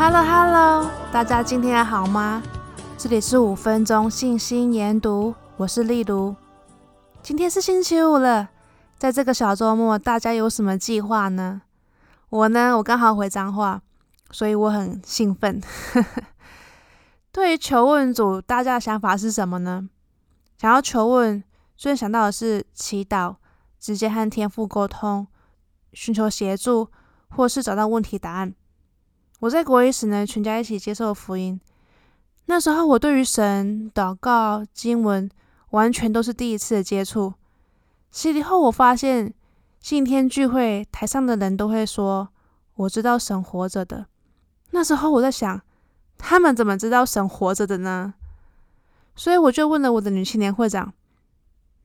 Hello Hello，大家今天好吗？这里是五分钟信心研读，我是丽如。今天是星期五了，在这个小周末，大家有什么计划呢？我呢，我刚好回彰化，所以我很兴奋。对于求问组，大家的想法是什么呢？想要求问，最想到的是祈祷，直接和天父沟通，寻求协助，或是找到问题答案。我在国一时呢，全家一起接受福音。那时候，我对于神、祷告、经文，完全都是第一次的接触。洗礼后，我发现信天聚会台上的人都会说：“我知道神活着的。”那时候我在想，他们怎么知道神活着的呢？所以我就问了我的女青年会长，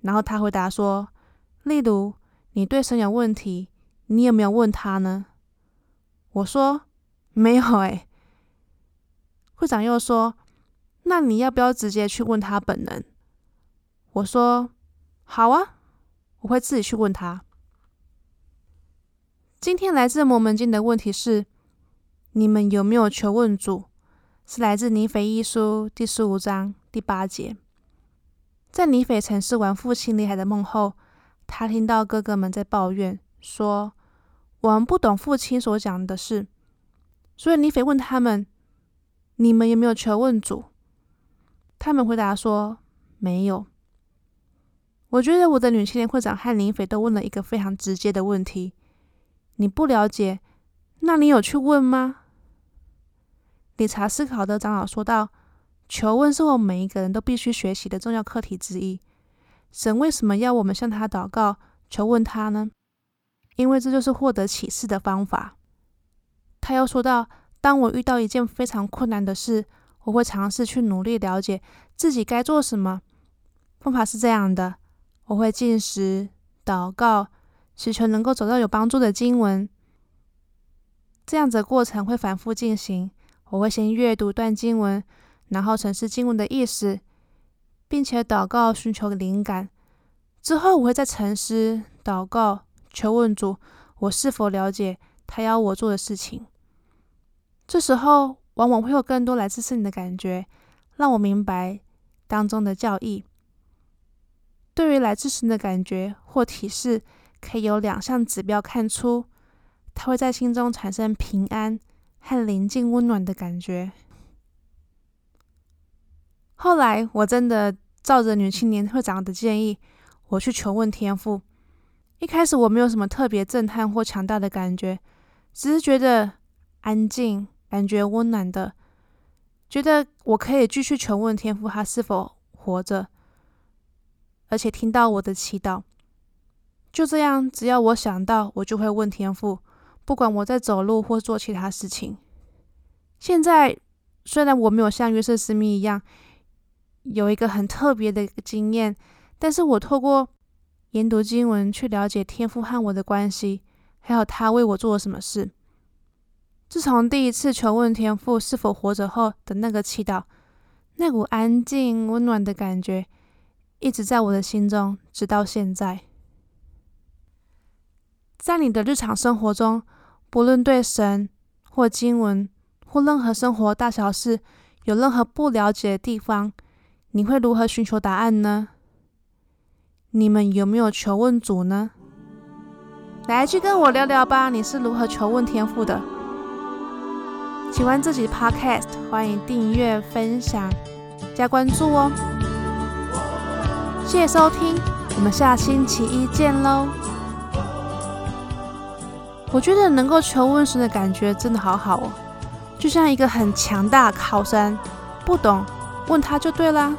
然后她回答说：“例如，你对神有问题，你有没有问他呢？”我说。没有哎，会长又说：“那你要不要直接去问他本人？”我说：“好啊，我会自己去问他。”今天来自摩门经的问题是：你们有没有求问主？是来自尼腓一书第十五章第八节。在尼腓沉思完父亲厉害的梦后，他听到哥哥们在抱怨说：“我们不懂父亲所讲的事。”所以尼腓问他们：“你们有没有求问主？”他们回答说：“没有。”我觉得我的女青年会长和尼腓都问了一个非常直接的问题：“你不了解，那你有去问吗？”理查斯考德长老说道：“求问是我们每一个人都必须学习的重要课题之一。神为什么要我们向他祷告、求问他呢？因为这就是获得启示的方法。”他又说道：“当我遇到一件非常困难的事，我会尝试去努力了解自己该做什么。方法是这样的：我会进食、祷告，祈求能够找到有帮助的经文。这样子的过程会反复进行。我会先阅读段经文，然后审视经文的意思，并且祷告寻求灵感。之后，我会再沉思、祷告、求问主，我是否了解他要我做的事情。”这时候，往往会有更多来自圣灵的感觉，让我明白当中的教义。对于来自神的感觉或提示，可以有两项指标看出，它会在心中产生平安和宁静温暖的感觉。后来，我真的照着女青年会长的建议，我去求问天父。一开始我没有什么特别震撼或强大的感觉，只是觉得安静。感觉温暖的，觉得我可以继续求问天父，他是否活着，而且听到我的祈祷。就这样，只要我想到，我就会问天父，不管我在走路或做其他事情。现在虽然我没有像约瑟斯密一样有一个很特别的经验，但是我透过研读经文去了解天父和我的关系，还有他为我做了什么事。自从第一次求问天父是否活着后的那个祈祷，那股安静温暖的感觉一直在我的心中，直到现在。在你的日常生活中，不论对神或经文或任何生活大小事有任何不了解的地方，你会如何寻求答案呢？你们有没有求问主呢？来，去跟我聊聊吧，你是如何求问天父的？喜欢这集 Podcast，欢迎订阅、分享、加关注哦！谢谢收听，我们下星期一见喽！我觉得能够求问神的感觉真的好好哦，就像一个很强大的靠山，不懂问他就对啦。